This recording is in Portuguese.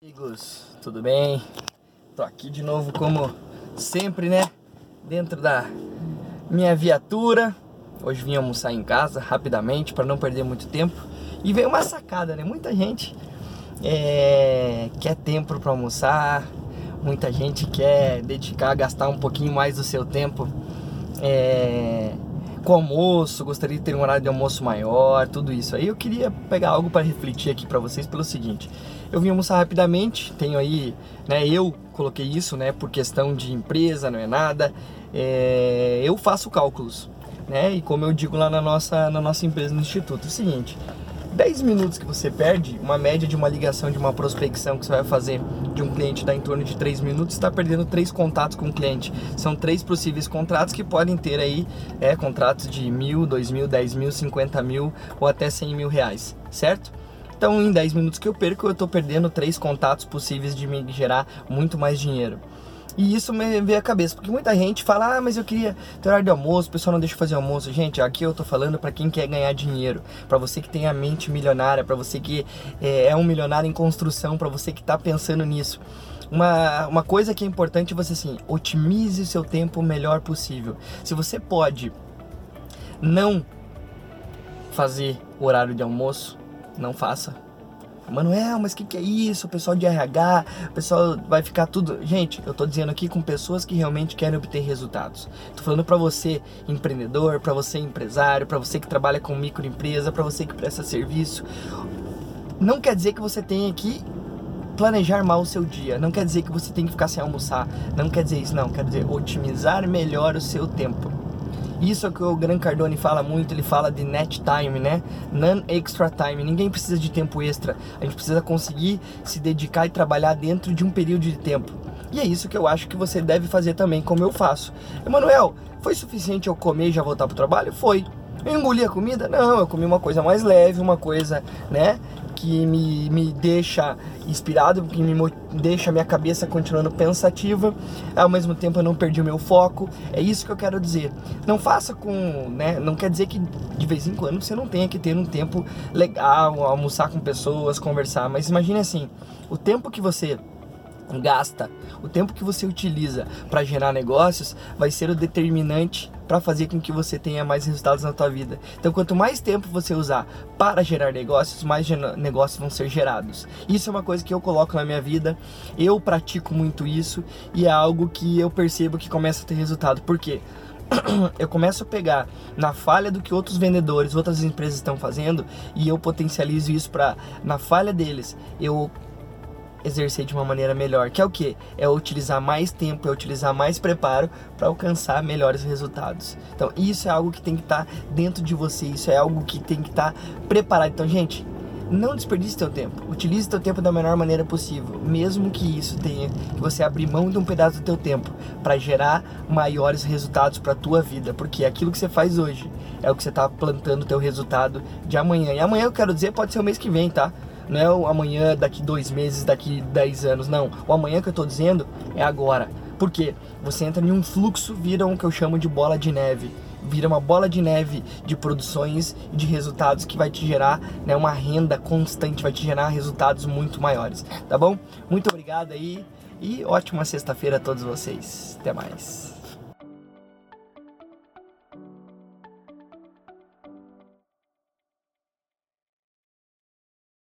Amigos, tudo bem? Tô aqui de novo como sempre, né? Dentro da minha viatura. Hoje vim almoçar em casa rapidamente para não perder muito tempo. E veio uma sacada, né? Muita gente é, quer tempo para almoçar, muita gente quer dedicar, gastar um pouquinho mais do seu tempo é, com almoço, gostaria de ter um horário de almoço maior, tudo isso. Aí eu queria pegar algo para refletir aqui para vocês pelo seguinte: eu vim almoçar rapidamente, tenho aí, né? Eu coloquei isso, né? Por questão de empresa, não é nada. É, eu faço cálculos, né? E como eu digo lá na nossa, na nossa empresa no instituto, é o seguinte: 10 minutos que você perde, uma média de uma ligação, de uma prospecção que você vai fazer de um cliente dá em torno de 3 minutos, está perdendo 3 contatos com o cliente. São três possíveis contratos que podem ter aí é, contratos de mil, dois mil, dez mil, cinquenta mil ou até 100 mil reais, certo? Então, em 10 minutos que eu perco, eu estou perdendo três contatos possíveis de me gerar muito mais dinheiro. E isso me veio à cabeça, porque muita gente fala, ah, mas eu queria ter horário de almoço, o pessoal não deixa fazer almoço. Gente, aqui eu tô falando para quem quer ganhar dinheiro, para você que tem a mente milionária, para você que é, é um milionário em construção, para você que tá pensando nisso. Uma, uma coisa que é importante é você assim, otimize o seu tempo o melhor possível. Se você pode não fazer horário de almoço, não faça Manuel, mas o que, que é isso? O pessoal de RH, o pessoal vai ficar tudo. Gente, eu tô dizendo aqui com pessoas que realmente querem obter resultados. Tô falando para você, empreendedor, para você, empresário, para você que trabalha com microempresa, para você que presta serviço. Não quer dizer que você tenha que planejar mal o seu dia. Não quer dizer que você tem que ficar sem almoçar. Não quer dizer isso, não. Quer dizer otimizar melhor o seu tempo. Isso é o que o Gran Cardone fala muito, ele fala de net time, né? Non-extra time. Ninguém precisa de tempo extra. A gente precisa conseguir se dedicar e trabalhar dentro de um período de tempo. E é isso que eu acho que você deve fazer também, como eu faço. Emanuel, foi suficiente eu comer e já voltar pro trabalho? Foi. Eu engoli a comida? Não, eu comi uma coisa mais leve, uma coisa, né, que me, me deixa inspirado, que me deixa minha cabeça continuando pensativa, ao mesmo tempo eu não perdi o meu foco. É isso que eu quero dizer. Não faça com, né, não quer dizer que de vez em quando você não tenha que ter um tempo legal, almoçar com pessoas, conversar, mas imagine assim, o tempo que você gasta, o tempo que você utiliza para gerar negócios vai ser o determinante para fazer com que você tenha mais resultados na tua vida. Então, quanto mais tempo você usar para gerar negócios, mais negócios vão ser gerados. Isso é uma coisa que eu coloco na minha vida. Eu pratico muito isso e é algo que eu percebo que começa a ter resultado. Por quê? eu começo a pegar na falha do que outros vendedores, outras empresas estão fazendo e eu potencializo isso para na falha deles. Eu exercer de uma maneira melhor, que é o que? É utilizar mais tempo, é utilizar mais preparo para alcançar melhores resultados. Então, isso é algo que tem que estar tá dentro de você, isso é algo que tem que estar tá preparado. Então, gente, não desperdice seu tempo. Utilize seu tempo da melhor maneira possível, mesmo que isso tenha que você abrir mão de um pedaço do teu tempo para gerar maiores resultados para tua vida, porque aquilo que você faz hoje é o que você está plantando o teu resultado de amanhã. E amanhã eu quero dizer pode ser o mês que vem, tá? Não é o amanhã, daqui dois meses, daqui dez anos, não. O amanhã que eu tô dizendo é agora. Por quê? Você entra em um fluxo, vira um que eu chamo de bola de neve. Vira uma bola de neve de produções e de resultados que vai te gerar né, uma renda constante, vai te gerar resultados muito maiores. Tá bom? Muito obrigado aí e ótima sexta-feira a todos vocês. Até mais.